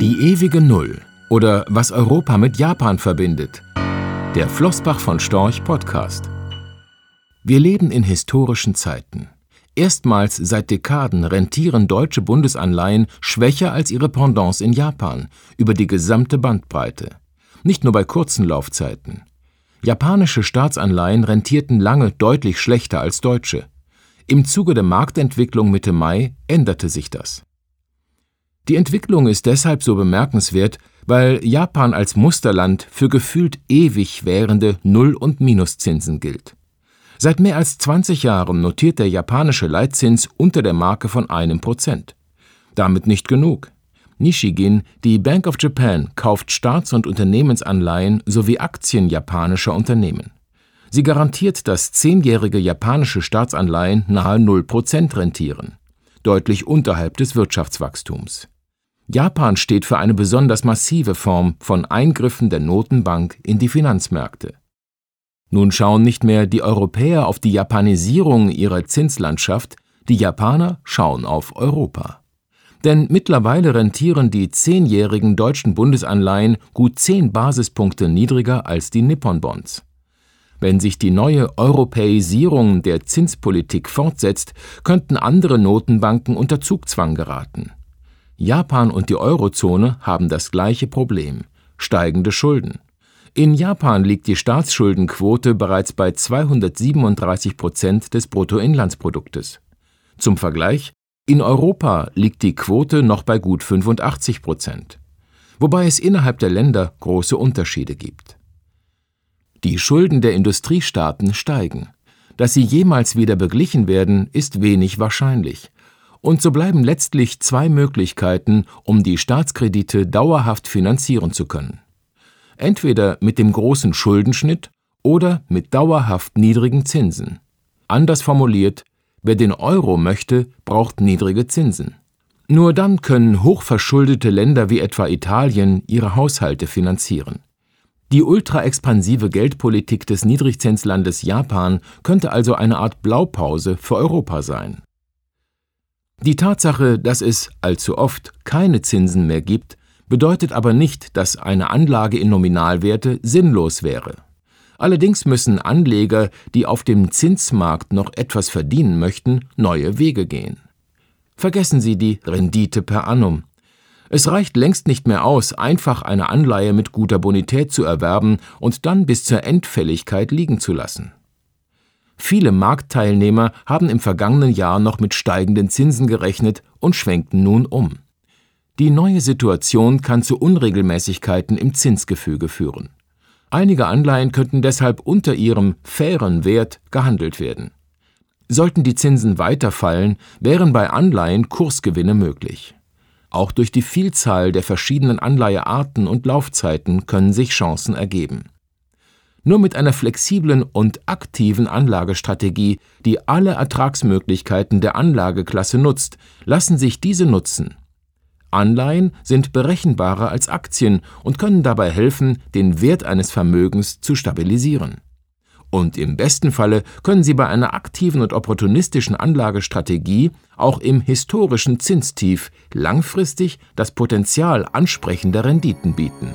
Die ewige Null oder was Europa mit Japan verbindet. Der Flossbach von Storch Podcast. Wir leben in historischen Zeiten. Erstmals seit Dekaden rentieren deutsche Bundesanleihen schwächer als ihre Pendants in Japan über die gesamte Bandbreite. Nicht nur bei kurzen Laufzeiten. Japanische Staatsanleihen rentierten lange deutlich schlechter als deutsche. Im Zuge der Marktentwicklung Mitte Mai änderte sich das. Die Entwicklung ist deshalb so bemerkenswert, weil Japan als Musterland für gefühlt ewig währende Null- und Minuszinsen gilt. Seit mehr als 20 Jahren notiert der japanische Leitzins unter der Marke von einem Prozent. Damit nicht genug. Nishigin, die Bank of Japan, kauft Staats- und Unternehmensanleihen sowie Aktien japanischer Unternehmen. Sie garantiert, dass zehnjährige japanische Staatsanleihen nahe 0% rentieren, deutlich unterhalb des Wirtschaftswachstums. Japan steht für eine besonders massive Form von Eingriffen der Notenbank in die Finanzmärkte. Nun schauen nicht mehr die Europäer auf die Japanisierung ihrer Zinslandschaft, die Japaner schauen auf Europa. Denn mittlerweile rentieren die zehnjährigen deutschen Bundesanleihen gut zehn Basispunkte niedriger als die Nippon-Bonds. Wenn sich die neue Europäisierung der Zinspolitik fortsetzt, könnten andere Notenbanken unter Zugzwang geraten. Japan und die Eurozone haben das gleiche Problem steigende Schulden. In Japan liegt die Staatsschuldenquote bereits bei 237 Prozent des Bruttoinlandsproduktes. Zum Vergleich, in Europa liegt die Quote noch bei gut 85 Prozent, wobei es innerhalb der Länder große Unterschiede gibt. Die Schulden der Industriestaaten steigen. Dass sie jemals wieder beglichen werden, ist wenig wahrscheinlich, und so bleiben letztlich zwei Möglichkeiten, um die Staatskredite dauerhaft finanzieren zu können. Entweder mit dem großen Schuldenschnitt oder mit dauerhaft niedrigen Zinsen. Anders formuliert, wer den Euro möchte, braucht niedrige Zinsen. Nur dann können hochverschuldete Länder wie etwa Italien ihre Haushalte finanzieren. Die ultraexpansive Geldpolitik des Niedrigzinslandes Japan könnte also eine Art Blaupause für Europa sein. Die Tatsache, dass es allzu oft keine Zinsen mehr gibt, bedeutet aber nicht, dass eine Anlage in Nominalwerte sinnlos wäre. Allerdings müssen Anleger, die auf dem Zinsmarkt noch etwas verdienen möchten, neue Wege gehen. Vergessen Sie die Rendite per annum. Es reicht längst nicht mehr aus, einfach eine Anleihe mit guter Bonität zu erwerben und dann bis zur Endfälligkeit liegen zu lassen. Viele Marktteilnehmer haben im vergangenen Jahr noch mit steigenden Zinsen gerechnet und schwenkten nun um. Die neue Situation kann zu Unregelmäßigkeiten im Zinsgefüge führen. Einige Anleihen könnten deshalb unter ihrem fairen Wert gehandelt werden. Sollten die Zinsen weiter fallen, wären bei Anleihen Kursgewinne möglich. Auch durch die Vielzahl der verschiedenen Anleihearten und Laufzeiten können sich Chancen ergeben. Nur mit einer flexiblen und aktiven Anlagestrategie, die alle Ertragsmöglichkeiten der Anlageklasse nutzt, lassen sich diese nutzen. Anleihen sind berechenbarer als Aktien und können dabei helfen, den Wert eines Vermögens zu stabilisieren. Und im besten Falle können sie bei einer aktiven und opportunistischen Anlagestrategie auch im historischen Zinstief langfristig das Potenzial ansprechender Renditen bieten.